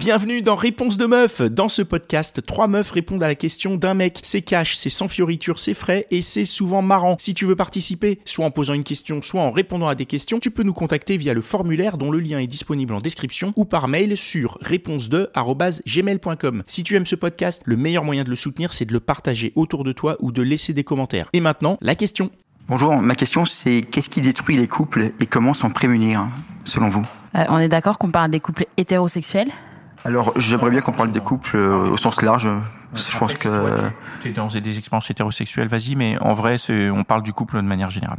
Bienvenue dans Réponse de meuf. Dans ce podcast, trois meufs répondent à la question d'un mec. C'est cash, c'est sans fioriture, c'est frais et c'est souvent marrant. Si tu veux participer, soit en posant une question, soit en répondant à des questions, tu peux nous contacter via le formulaire dont le lien est disponible en description ou par mail sur réponse2@gmail.com. Si tu aimes ce podcast, le meilleur moyen de le soutenir, c'est de le partager autour de toi ou de laisser des commentaires. Et maintenant, la question. Bonjour, ma question c'est qu'est-ce qui détruit les couples et comment s'en prémunir, selon vous? Euh, on est d'accord qu'on parle des couples hétérosexuels? Alors, j'aimerais bien qu'on parle des couples euh, au sens large. Je pense que... tu es dans des expériences hétérosexuelles, vas-y, mais en vrai, c'est- on parle du couple de manière générale.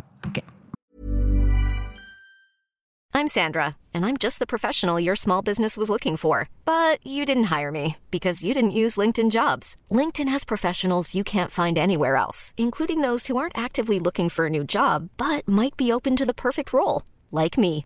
I'm Sandra, and I'm just the professional your small business was looking for. But you didn't hire me because you didn't use LinkedIn jobs. LinkedIn has professionals you can't find anywhere else, including those who aren't actively looking for a new job but might be open to the perfect role, like me.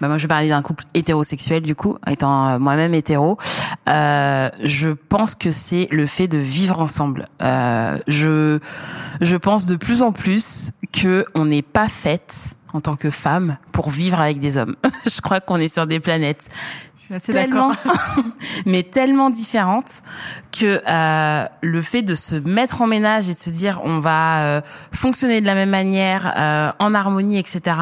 Bah moi je parler d'un couple hétérosexuel du coup étant euh, moi-même hétéro. Euh, je pense que c'est le fait de vivre ensemble. Euh, je je pense de plus en plus que on n'est pas faite en tant que femme pour vivre avec des hommes. Je crois qu'on est sur des planètes assez tellement. Mais tellement différentes que euh, le fait de se mettre en ménage et de se dire on va euh, fonctionner de la même manière euh, en harmonie etc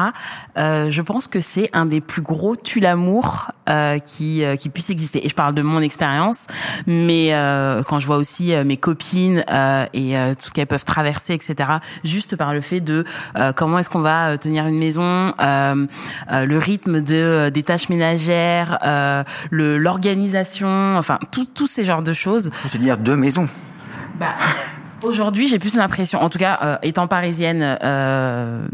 euh, je pense que c'est un des plus gros tue l'amour euh, qui euh, qui puisse exister. Et je parle de mon expérience mais euh, quand je vois aussi mes copines euh, et euh, tout ce qu'elles peuvent traverser etc juste par le fait de euh, comment est-ce qu'on va tenir une maison euh, euh, le rythme de des tâches ménagères euh, le l'organisation enfin tous ces genres de choses Faut se dire deux maisons. bah, aujourd'hui, j'ai plus l'impression, en tout cas, euh, étant parisienne, euh,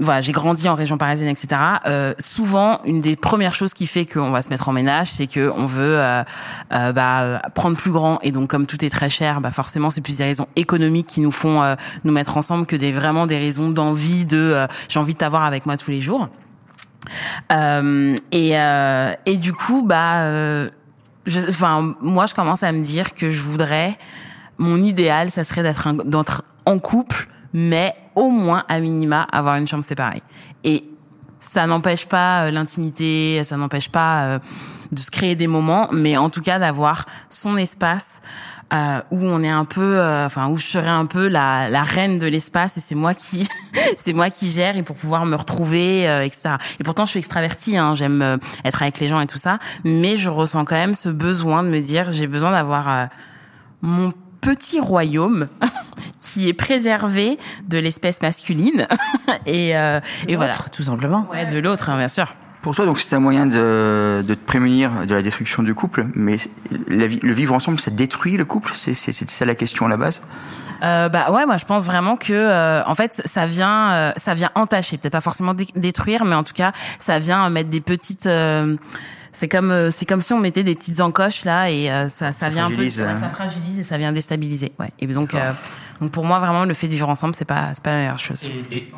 voilà, j'ai grandi en région parisienne, etc. Euh, souvent, une des premières choses qui fait qu'on va se mettre en ménage, c'est que on veut euh, euh, bah, euh, prendre plus grand. Et donc, comme tout est très cher, bah forcément, c'est plus des raisons économiques qui nous font euh, nous mettre ensemble que des vraiment des raisons d'envie de euh, j'ai envie de t'avoir avec moi tous les jours. Euh, et euh, et du coup, bah, euh, enfin, moi, je commence à me dire que je voudrais mon idéal, ça serait d'être d'être en couple, mais au moins à minima avoir une chambre séparée. Et ça n'empêche pas l'intimité, ça n'empêche pas de se créer des moments, mais en tout cas d'avoir son espace euh, où on est un peu, euh, enfin où je serais un peu la, la reine de l'espace et c'est moi qui, c'est moi qui gère et pour pouvoir me retrouver, euh, etc. Et pourtant je suis extravertie, hein, j'aime euh, être avec les gens et tout ça, mais je ressens quand même ce besoin de me dire j'ai besoin d'avoir euh, mon petit royaume qui est préservé de l'espèce masculine et, euh, et voilà tout simplement. ouais de l'autre hein, bien sûr Pour toi, donc c'est un moyen de, de te prémunir de la destruction du couple, mais la le vivre ensemble, ça détruit le couple? C'est ça la question à la base? Euh, bah ouais, moi je pense vraiment que euh, en fait ça vient euh, ça vient entacher, peut-être pas forcément dé- détruire, mais en tout cas ça vient euh, mettre des petites euh, c'est comme euh, c'est comme si on mettait des petites encoches là et euh, ça ça, vient fragilise, un peu hein. ouais, ça fragilise et ça vient déstabiliser. Ouais. Et donc euh, donc pour moi vraiment le fait de vivre ensemble c'est pas c'est pas la meilleure chose.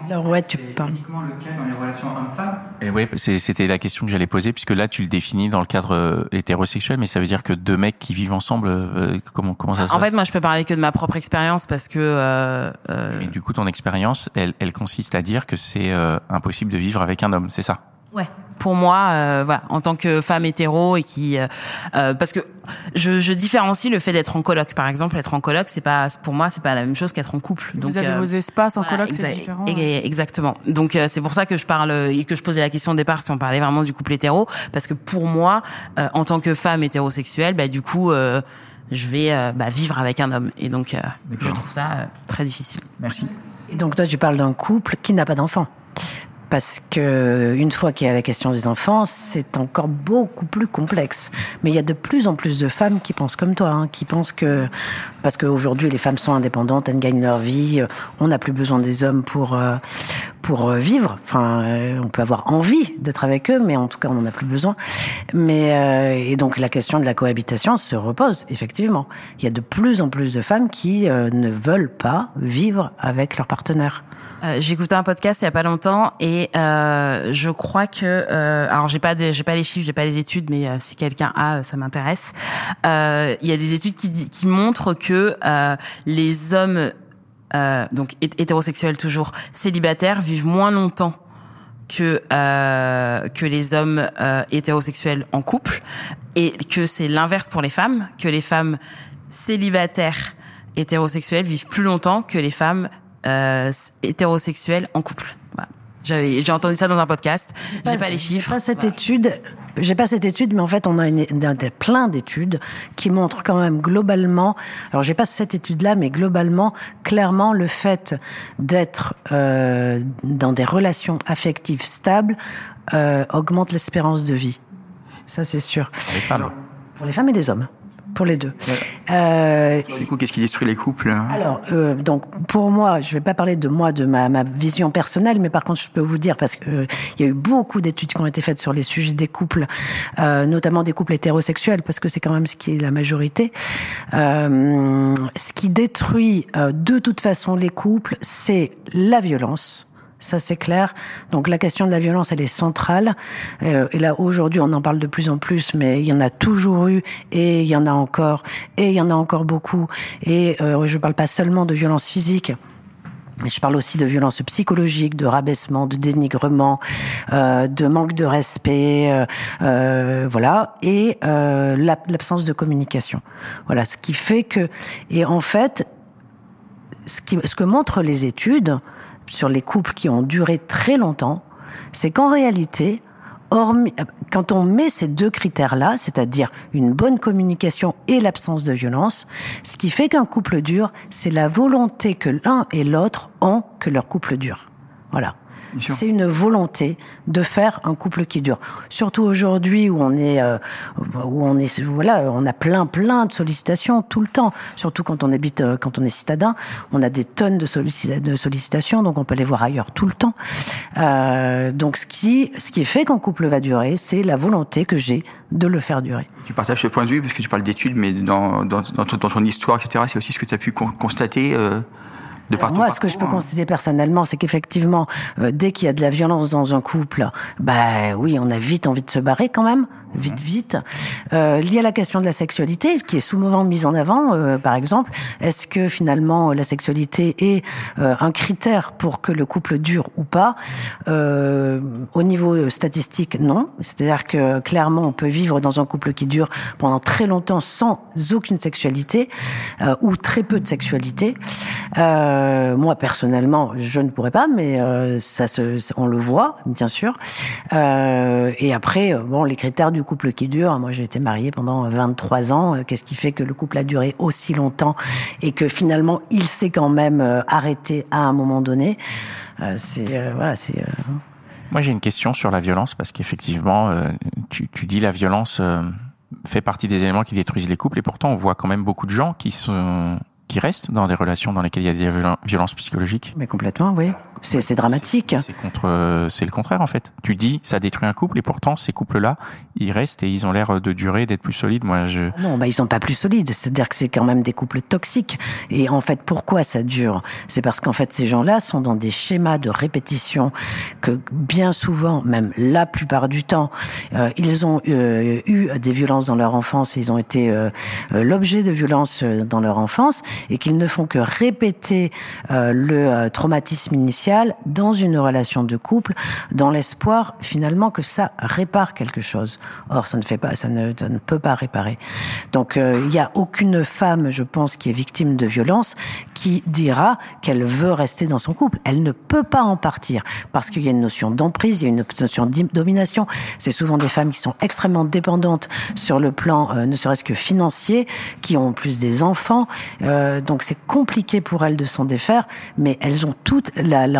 Alors ouais, tu parles. uniquement le cas dans les relations hommes-femmes? Et oui, c'était la question que j'allais poser, puisque là, tu le définis dans le cadre euh, hétérosexuel, mais ça veut dire que deux mecs qui vivent ensemble, euh, comment, comment ça se En passe? fait, moi je peux parler que de ma propre expérience parce que euh, euh, Mais du coup, ton expérience, elle, elle consiste à dire que c'est euh, impossible de vivre avec un homme, c'est ça? Ouais. Pour moi, euh, voilà, en tant que femme hétéro et qui, euh, euh, parce que je, je différencie le fait d'être en coloc, par exemple, être en coloc, c'est pas, pour moi, c'est pas la même chose qu'être en couple. Vous Donc, avez euh, vos espaces en voilà, coloc, c'est différent. ouais. Exactement. Donc euh, c'est pour ça que je parle et que je posais la question au départ si on parlait vraiment du couple hétéro, parce que pour moi, euh, en tant que femme hétérosexuelle, bah du coup, euh, je vais euh, bah, vivre avec un homme et donc euh, je trouve ça euh, très difficile. Merci. Et donc toi, tu parles d'un couple qui n'a pas d'enfants. Parce que une fois qu'il y a la question des enfants, c'est encore beaucoup plus complexe. Mais il y a de plus en plus de femmes qui pensent comme toi, hein, qui pensent que parce qu'aujourd'hui les femmes sont indépendantes, elles gagnent leur vie, euh, on n'a plus besoin des hommes pour euh, pour euh, vivre. Enfin, on peut avoir envie d'être avec eux, mais en tout cas on n'en a plus besoin. Mais euh, et donc la question de la cohabitation se repose effectivement. Il y a de plus en plus de femmes qui ne veulent pas vivre avec leur partenaire. Euh, écouté un podcast il y a pas longtemps et euh, je crois que euh, alors j'ai pas j'ai pas les chiffres, j'ai pas les études, mais euh, si quelqu'un a, ça m'intéresse. Euh, il y a des études qui qui montrent que les hommes donc hétérosexuels toujours célibataires vivent moins longtemps que que les hommes hétérosexuels en couple et que c'est l'inverse pour les femmes, que les femmes célibataires hétérosexuels vivent plus longtemps que les femmes euh, hétérosexuels en couple. Voilà. J'avais, j'ai entendu ça dans un podcast. J'ai pas, les chiffres. Pas cette étude. J'ai pas cette étude, mais en fait, on a une, plein d'études qui montrent quand même globalement. Alors, j'ai pas cette étude-là, mais globalement, clairement, le fait d'être euh, dans des relations affectives stables euh, augmente l'espérance de vie. Ça, c'est sûr. Pour les femmes. pour les femmes et les hommes pour les deux. Euh, du coup, qu'est-ce qui détruit les couples hein? Alors, euh, donc pour moi, je vais pas parler de moi, de ma, ma vision personnelle, mais par contre, je peux vous dire parce que euh, il y a eu beaucoup d'études qui ont été faites sur les sujets des couples, euh, notamment des couples hétérosexuels, parce que c'est quand même ce qui est la majorité. Euh, ce qui détruit de toute façon les couples, c'est la violence ça c'est clair. Donc la question de la violence, elle est centrale. Euh, et là aujourd'hui, on en parle de plus en plus, mais il y en a toujours eu, et il y en a encore, et il y en a encore beaucoup. Et euh, je ne parle pas seulement de violence physique. Je parle aussi de violence psychologique, de rabaissement, de dénigrement, euh, de manque de respect, euh, euh voilà, et euh, l'absence de communication. Voilà, ce qui fait que, et en fait, ce, qui, ce que montrent les études, sur les couples qui ont duré très longtemps, c'est qu'en réalité, quand on met ces deux critères-là, c'est-à-dire une bonne communication et l'absence de violence, ce qui fait qu'un couple dure, c'est la volonté que l'un et l'autre ont que leur couple dure. Voilà. C'est une volonté de faire un couple qui dure. Surtout aujourd'hui où on est, euh, où on est, voilà, on a plein, plein de sollicitations tout le temps. Surtout quand on habite, euh, quand on est citadin, on a des tonnes de, sollicitations, donc on peut les voir ailleurs tout le temps. Euh, donc ce qui, ce qui fait qu'un couple va durer, c'est la volonté que j'ai de le faire durer. Tu partages ce point de vue parce que tu parles d'études, mais dans, dans, dans, ton, histoire, etc., c'est aussi ce que tu as pu constater. Euh moi, ce que je peux constater personnellement, c'est qu'effectivement, euh, dès qu'il y a de la violence dans un couple, bah oui, on a vite envie de se barrer quand même vite, vite. Euh, lié à la question de la sexualité, qui est souvent mise en avant, euh, par exemple, est-ce que finalement la sexualité est euh, un critère pour que le couple dure ou pas? Euh, Au niveau statistique, non. C'est-à-dire que clairement, on peut vivre dans un couple qui dure pendant très longtemps sans aucune sexualité ou très peu de sexualité. moi, personnellement, je ne pourrais pas, mais ça, se, on le voit, bien sûr. et après, bon, les critères du couple qui dure. Moi, j'ai été mariée pendant 23 ans. Euh, qu'est-ce qui fait que le couple a duré aussi longtemps et que finalement, il s'est quand même euh, arrêté à un moment donné? Euh, C'est voilà, c'est. Moi, j'ai une question sur la violence parce qu'effectivement, tu, tu, dis la violence fait partie des éléments qui détruisent les couples et pourtant, on voit quand même beaucoup de gens qui sont qui restent dans des relations dans lesquelles il y a des violences psychologiques. Mais complètement, oui. C'est dramatique. C'est contre, c'est le contraire en fait. Tu dis ça détruit un couple et pourtant ces couples-là, ils restent et ils ont l'air de durer, d'être plus solides. Moi, je non, bah ils sont pas plus solides. C'est-à-dire que c'est quand même des couples toxiques. Et en fait, pourquoi ça dure? C'est parce qu'en fait ces gens-là sont dans des schémas de répétition que bien souvent, même la plupart du temps, euh, ils ont euh, eu des violences dans leur enfance. Ils ont été euh, euh l'objet de violences euh, dans leur enfance et qu'ils ne font que répéter le traumatisme initial dans une relation de couple, dans l'espoir finalement que ça répare quelque chose. Or, ça ne fait pas, ça ne, peut pas réparer. Donc, euh, il n'y a aucune femme, je pense, qui est victime de violence, qui dira qu'elle veut rester dans son couple. Elle ne peut pas en partir parce qu'il y a une notion d'emprise, il y a une notion de domination. C'est souvent des femmes qui sont extrêmement dépendantes sur le plan, euh, ne serait-ce que financier, qui ont plus des enfants. Euh, donc, c'est compliqué pour elles de s'en défaire, mais elles ont toute la, la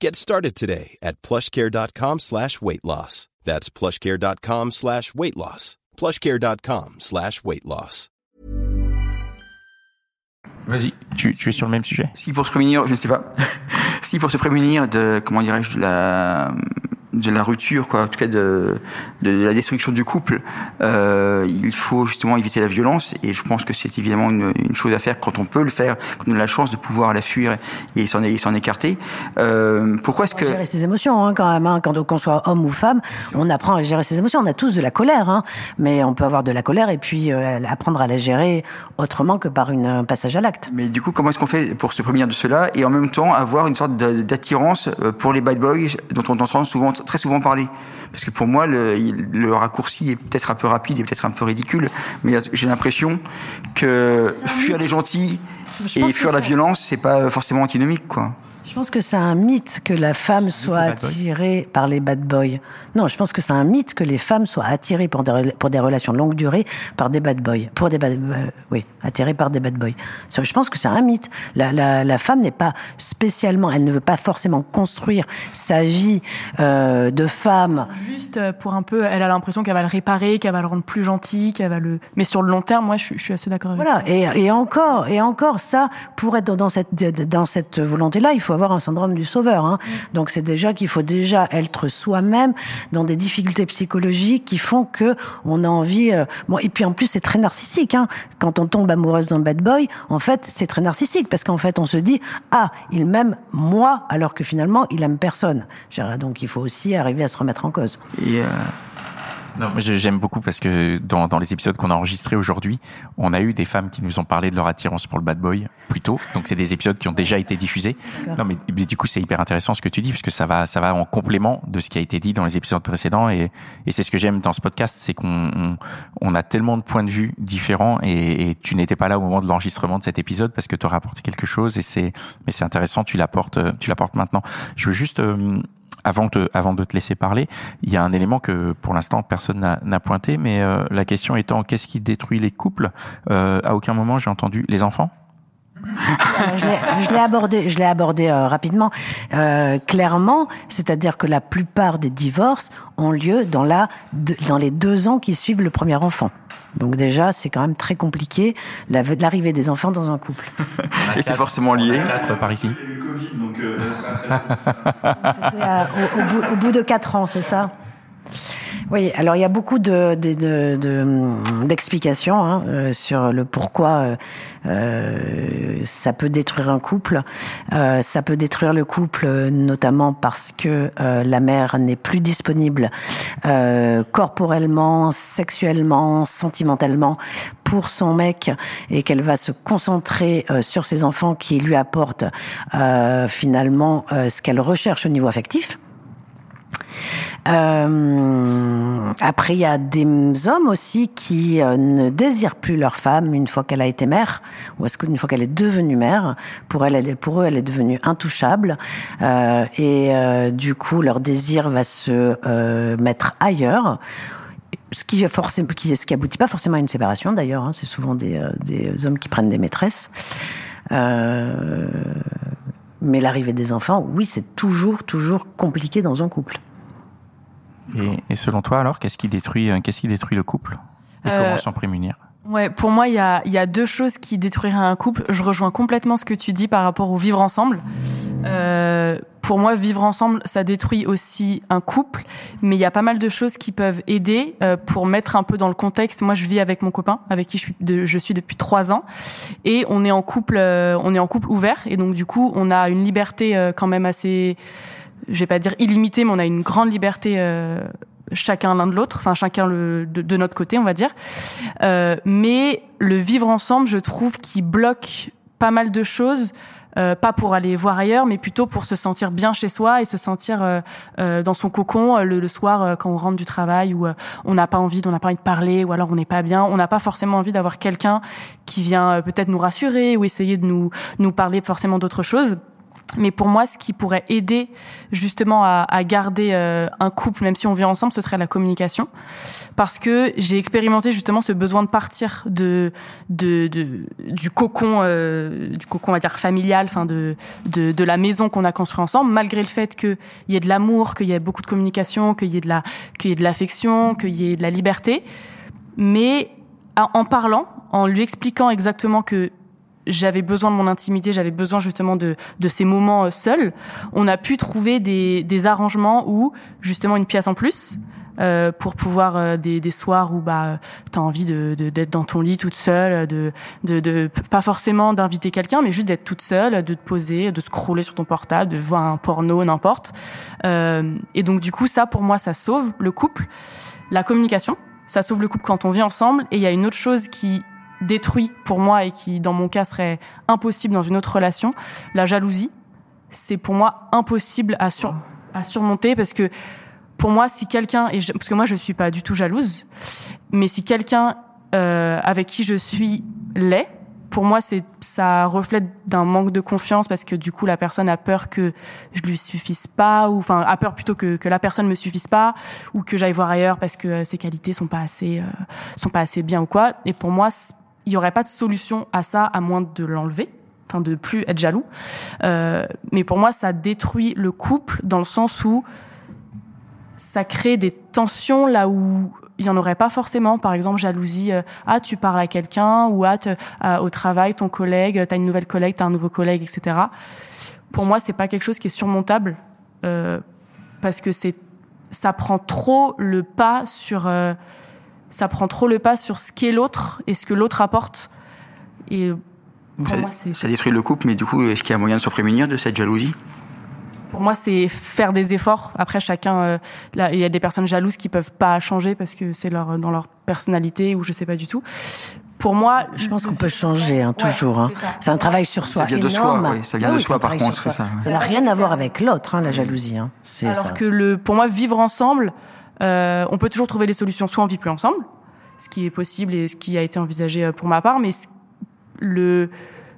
Get started today at plushcare.com slash weight loss. That's plushcare.com slash weight loss. plushcare.com slash weight loss. Vas-y, tu, tu es sur le même sujet? Si pour se prémunir, je ne sais pas, si pour se prémunir de, comment dirais-je, de la, de la rupture, quoi, en tout cas de, de la destruction du couple, euh, il faut justement éviter la violence. Et je pense que c'est évidemment une, une, chose à faire quand on peut le faire, quand on a la chance de pouvoir la fuir et s'en s'en écarter. Euh, pourquoi est-ce que gérer ses émotions hein, quand même, hein, quand qu'on soit homme ou femme, on apprend à gérer ses émotions. On a tous de la colère, hein, mais on peut avoir de la colère et puis euh, apprendre à la gérer autrement que par une, un passage à l'acte. Mais du coup, comment est-ce qu'on fait pour se prémunir de cela et en même temps avoir une sorte d'attirance pour les bad boys dont on entend souvent très souvent parler. Parce que pour moi, le, le raccourci est peut-être un peu rapide et peut-être un peu ridicule, mais j'ai l'impression que fuir les gentils et fuir la violence, c'est pas forcément antinomique, quoi. Je pense que c'est un mythe que la femme soit attirée par les bad boys. Non, je pense que c'est un mythe que les femmes soient attirées pour des, pour des relations de longue durée par des bad boys. Pour des bad, euh, oui, attirées par des bad boys. Je pense que c'est un mythe. La, la, la femme n'est pas spécialement, elle ne veut pas forcément construire sa vie euh, de femme. Juste euh, pour un peu, elle a l'impression qu'elle va le réparer, qu'elle va le rendre plus gentil, qu'elle va le. Mais sur le long terme, moi, je, je suis assez d'accord avec voilà. Et, et encore, et encore, ça, pour être dans cette dans cette volonté-là, il faut avoir un syndrome du sauveur. Hein. Donc c'est déjà qu'il faut déjà être soi-même dans des difficultés psychologiques qui font que on a envie. Euh... Bon, et puis en plus c'est très narcissique. Hein. Quand on tombe amoureuse d'un bad boy, en fait c'est très narcissique parce qu'en fait on se dit ah il m'aime moi alors que finalement il aime personne. Donc il faut aussi arriver à se remettre en cause. Et Non, j'aime beaucoup parce que dans, dans les épisodes qu'on a enregistrés aujourd'hui, on a eu des femmes qui nous ont parlé de leur attirance pour le bad boy plus tôt. Donc c'est des épisodes qui ont déjà été diffusés. Non, mais, mais, du coup c'est hyper intéressant ce que tu dis parce que ça va ça va en complément de ce qui a été dit dans les épisodes précédents et, et c'est ce que j'aime dans ce podcast, c'est qu'on on, on, a tellement de points de vue différents et, et tu n'étais pas là au moment de l'enregistrement de cet épisode parce que tu aurais apporté quelque chose et c'est mais c'est intéressant, tu l'apportes tu l'apportes maintenant. Je veux juste euh, avant de, te laisser parler, il y a un élément que pour l'instant personne n'a pointé, mais euh, la question étant qu'est-ce qui détruit les couples? Euh, À aucun moment j'ai entendu les enfants. Je l'ai abordé, je l'ai abordé euh, rapidement, euh, clairement, c'est-à-dire que la plupart des divorces ont lieu dans la dans les deux ans qui suivent le premier enfant. Donc déjà, c'est quand même très compliqué l'arrivée des enfants dans un couple. Et c'est forcément lié. par ici. C'était au, bout, au bout de quatre ans, c'est ça? Oui, alors il y a beaucoup de, de, de, d'explications hein, euh, sur le pourquoi euh, euh, ça peut détruire un couple. Euh, ça peut détruire le couple notamment parce que euh, la mère n'est plus disponible corporellement, sexuellement, sentimentalement pour son mec et qu'elle va se concentrer sur ses enfants qui lui apportent finalement ce qu'elle recherche au niveau affectif. Euh, après, il y a des hommes aussi qui euh, ne désirent plus leur femme une fois qu'elle a été mère, ou est-ce qu'une fois qu'elle est devenue mère, pour elle, pour eux, elle est devenue intouchable, euh, et euh, du coup, leur désir va se mettre ailleurs. Ce qui, forcément, qui, ce qui aboutit pas forcément à une séparation d'ailleurs. Hein, c'est souvent des, des hommes qui prennent des maîtresses. mais l'arrivée des enfants, oui, c'est toujours, toujours compliqué dans un couple. Et, et, selon toi, alors, qu'est-ce qui détruit, qu'est-ce qui détruit le couple Et euh, comment s'en prémunir? Ouais, pour moi, il y a, y a deux choses qui détruiraient un couple. Je rejoins complètement ce que tu dis par rapport au vivre ensemble. Euh, pour moi, vivre ensemble, ça détruit aussi un couple, mais il y a pas mal de choses qui peuvent aider euh, pour mettre un peu dans le contexte. Moi, je vis avec mon copain, avec qui je suis, de, je suis depuis trois ans, et on est en couple, euh, on est en couple ouvert, et donc du coup, on a une liberté euh, quand même assez je vais pas dire illimité, mais on a une grande liberté euh, chacun l'un de l'autre, enfin chacun le, de, notre côté, on va dire. Euh, mais le vivre ensemble, je trouve, qui bloque pas mal de choses. Euh, pas pour aller voir ailleurs, mais plutôt pour se sentir bien chez soi et se sentir euh, euh dans son cocon le, le, soir quand on rentre du travail ou on n'a pas envie, on n'a pas envie de parler ou alors on n'est pas bien. On n'a pas forcément envie d'avoir quelqu'un qui vient peut-être nous rassurer ou essayer de nous nous parler forcément d'autre chose Mais pour moi, ce qui pourrait aider justement à, à garder euh, un couple, même si on vit ensemble, ce serait la communication, parce que j'ai expérimenté justement ce besoin de partir de, de, de du cocon, euh, du cocon, on va dire familial, enfin de, de, de la maison qu'on a construit ensemble, malgré le fait qu'il y ait de l'amour, qu'il y ait beaucoup de communication, qu'il y ait de la, qu'il y ait de l'affection, qu'il y ait de la liberté, mais en parlant, en lui expliquant exactement que j'avais besoin de mon intimité, j'avais besoin justement de, de ces moments euh, seuls. On a pu trouver des, des arrangements où justement une pièce en plus euh, pour pouvoir euh, des, des soirs où bah t'as envie de d'être dans ton lit toute seule, de de, de pas forcément d'inviter quelqu'un, mais juste d'être toute seule, de te poser, de scroller sur ton portable, de voir un porno, n'importe. Euh, et donc du coup ça pour moi ça sauve le couple, la communication. Ça sauve le couple quand on vit ensemble. Et il y a une autre chose qui détruit pour moi et qui, dans mon cas, serait impossible dans une autre relation, la jalousie. C'est pour moi impossible à, sur, à surmonter parce que pour moi, si quelqu'un, et parce que moi je suis pas du tout jalouse, mais si quelqu'un euh, avec qui je suis l'est, pour moi, c'est ça reflète d'un manque de confiance parce que du coup, la personne a peur que je lui suffise pas, ou enfin a peur plutôt que, que la personne me suffise pas, ou que j'aille voir ailleurs parce que euh, ses qualités sont pas assez euh, sont pas assez bien ou quoi. Et pour moi, il y aurait pas de solution à ça à moins de l'enlever, enfin de plus être jaloux. Euh, mais pour moi, ça détruit le couple dans le sens où ça crée des tensions là où il y en aurait pas forcément. Par exemple, jalousie. Euh, ah, tu parles à quelqu'un ou ah, au travail, ton collègue, t'as une nouvelle collègue, t'as un nouveau collègue, etc. Pour moi, c'est pas quelque chose qui est surmontable euh, parce que c'est ça prend trop le pas sur ça prend trop le pas sur ce qu'est l'autre et ce que l'autre apporte. Et pour ça, moi, c'est ça détruit le couple, mais du coup, est-ce qu'il y a moyen de se prémunir de cette jalousie? Pour moi, c'est faire des efforts. Après, chacun, euh, là, il y a des personnes jalouses qui peuvent pas changer parce que c'est leur dans leur personnalité ou je sais pas du tout. Pour moi, je pense qu'on peut changer hein, toujours. Hein. c'est un travail sur soi. Ça vient de énorme. soi, oui, ça vient de soi, par contre, ça. Ça n'a rien à voir avec l'autre, hein, la jalousie. Hein. C'est Alors ça. que le, pour moi, vivre ensemble, euh, on peut toujours trouver des solutions. Soit on vit plus ensemble, ce qui est possible et ce qui a été envisagé euh, pour ma part, mais le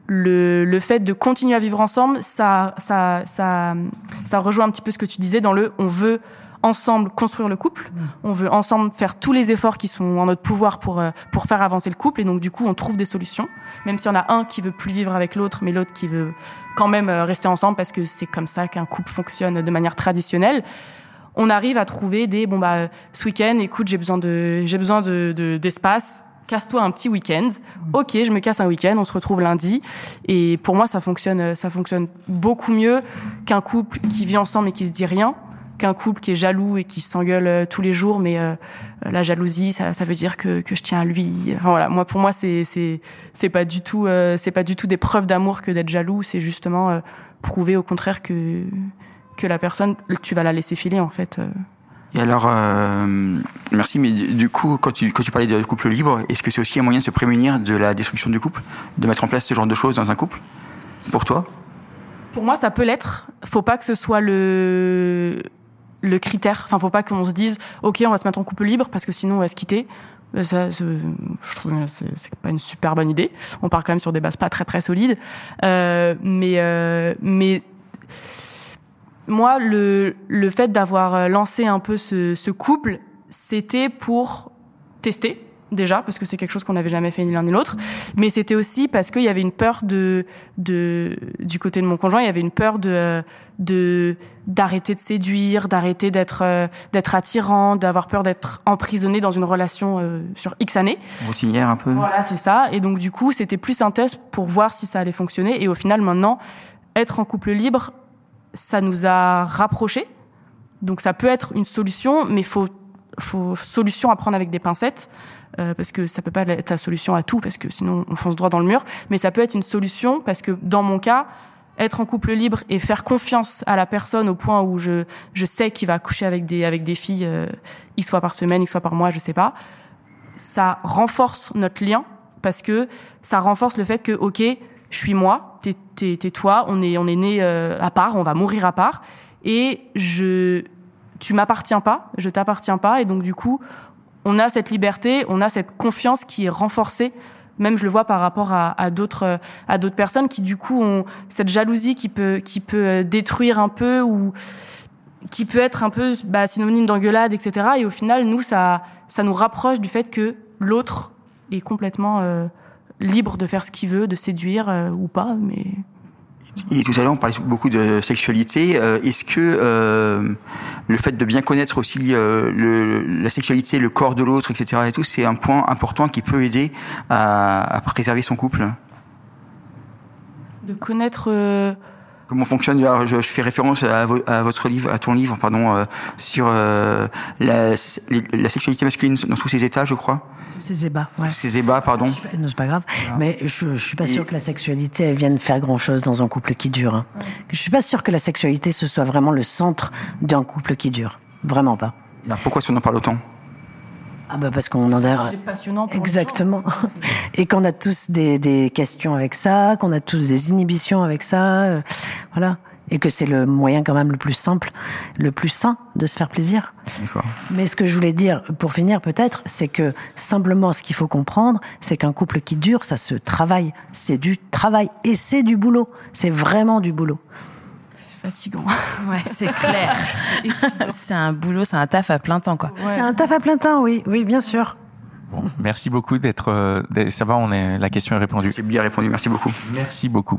le, le fait de continuer à vivre ensemble, ça, ça, ça, ça rejoint un petit peu ce que tu disais dans le on veut ensemble construire le couple, on veut ensemble faire tous les efforts qui sont en notre pouvoir pour euh, pour faire avancer le couple et donc du coup on trouve des solutions, même si on a un qui veut plus vivre avec l'autre, mais l'autre qui veut quand même euh, rester ensemble parce que c'est comme ça qu'un couple fonctionne de manière traditionnelle on arrive à trouver des bon bah ce week-end écoute j'ai besoin de j'ai besoin de de- d'espace. Casse-toi un petit week-end. Ok je me casse un week-end on se retrouve lundi. Et pour moi ça fonctionne ça fonctionne beaucoup mieux qu'un couple qui vit ensemble et qui se dit rien qu'un couple qui est jaloux et qui s'engueule euh, tous les jours. Mais euh, la jalousie ça, ça veut dire que, que je tiens à lui. Enfin, voilà. Moi pour moi c'est c'est c'est pas du tout euh, c'est pas du tout des preuves d'amour que d'être jaloux. C'est justement euh, prouver au contraire que que la personne, tu vas la laisser filer en fait. euh. Et alors, euh, merci, mais du coup, quand tu, quand tu parlais de couple libre, est-ce que c'est aussi un moyen de se prémunir de la destruction du couple? De mettre en place ce genre de choses dans un couple? Pour toi? Pour moi, ça peut l'être. Faut pas que ce soit le le critère. Enfin, faut pas qu'on se dise, ok, on va se mettre en couple libre parce que sinon on va se quitter. Euh, Ça, je trouve que c'est c'est pas une super bonne idée. On part quand même sur des bases pas très très solides. Euh, mais euh, mais moi, le le fait d'avoir euh, lancé un peu ce, ce couple, c'était pour tester déjà parce que c'est quelque chose qu'on n'avait jamais fait ni l'un ni l'autre mais c'était aussi parce qu'il y avait une peur de de du côté de mon conjoint il y avait une peur de de d'arrêter de séduire d'arrêter d'être euh, d'être attirant d'avoir peur d'être emprisonné dans une relation euh, sur X années Routinière un peu voilà, c'est ça. Et donc du coup, c'était plus un test pour voir si ça allait fonctionner. Et au final, maintenant, être en couple libre, ça nous a rapprochés. Donc ça peut être une solution, mais faut faut solution à prendre avec des pincettes. euh, parce que ça peut pas être la solution à tout, parce que sinon on fonce droit dans le mur. Mais ça peut être une solution, parce que dans mon cas, être en couple libre et faire confiance à la personne au point où je je sais qu'il va coucher avec des avec des filles euh, x fois par semaine, x fois par mois, je sais pas ça renforce notre lien parce que ça renforce le fait que ok je suis moi t'es toi on est on est né euh, à part on va mourir à part. Et je tu m'appartiens pas je t'appartiens pas. Et donc du coup on a cette liberté on a cette confiance qui est renforcée. Même je le vois par rapport à, d'autres à d'autres personnes qui du coup ont cette jalousie qui peut qui peut détruire un peu ou qui peut être un peu bah, synonyme d'engueulade, etc. Et au final, nous, ça, ça nous rapproche du fait que l'autre est complètement euh, libre de faire ce qu'il veut, de séduire euh, ou pas, mais. Et tout à l'heure, on parlait beaucoup de sexualité. Euh, Est-ce que euh, le fait de bien connaître aussi euh, le, la sexualité, le corps de l'autre, etc., et tout, c'est un point important qui peut aider à, à préserver son couple? De connaître. Comment fonctionne je, fais référence à, vo- à votre livre, à ton livre, pardon, euh, sur euh, la, sexualité masculine dans tous ses états, je crois, Tous ces ébats, ouais. tous ses ébats, pardon. Non, c'est pas grave. Mais je, je suis pas Et- sûre que la sexualité elle vienne faire grand chose dans un couple qui dure. hein. Je suis pas sûre que la sexualité ce soit vraiment le centre d'un couple qui dure. Vraiment pas. Alors, pourquoi qu'on en parle autant? Ah bah parce qu'on en a. c'est passionnant. Pour Exactement. gens. Et qu'on a tous des, des questions avec ça, qu'on a tous des inhibitions avec ça, euh, voilà. Et que c'est le moyen quand même le plus simple, le plus sain de se faire plaisir. Mais ce que je voulais dire, pour finir peut-être, c'est que simplement ce qu'il faut comprendre, c'est qu'un couple qui dure, ça se travaille. C'est du travail. Et c'est du boulot. C'est vraiment du boulot. C'est fatigant. Ouais, c'est clair. c'est un boulot, c'est un taf à plein temps, quoi. C'est un taf à plein temps, oui. Oui, bien sûr. Bon, merci beaucoup d'être. euh, d'être- ça va, on est. La question est répondue. J'ai bien répondu, merci beaucoup. Merci beaucoup.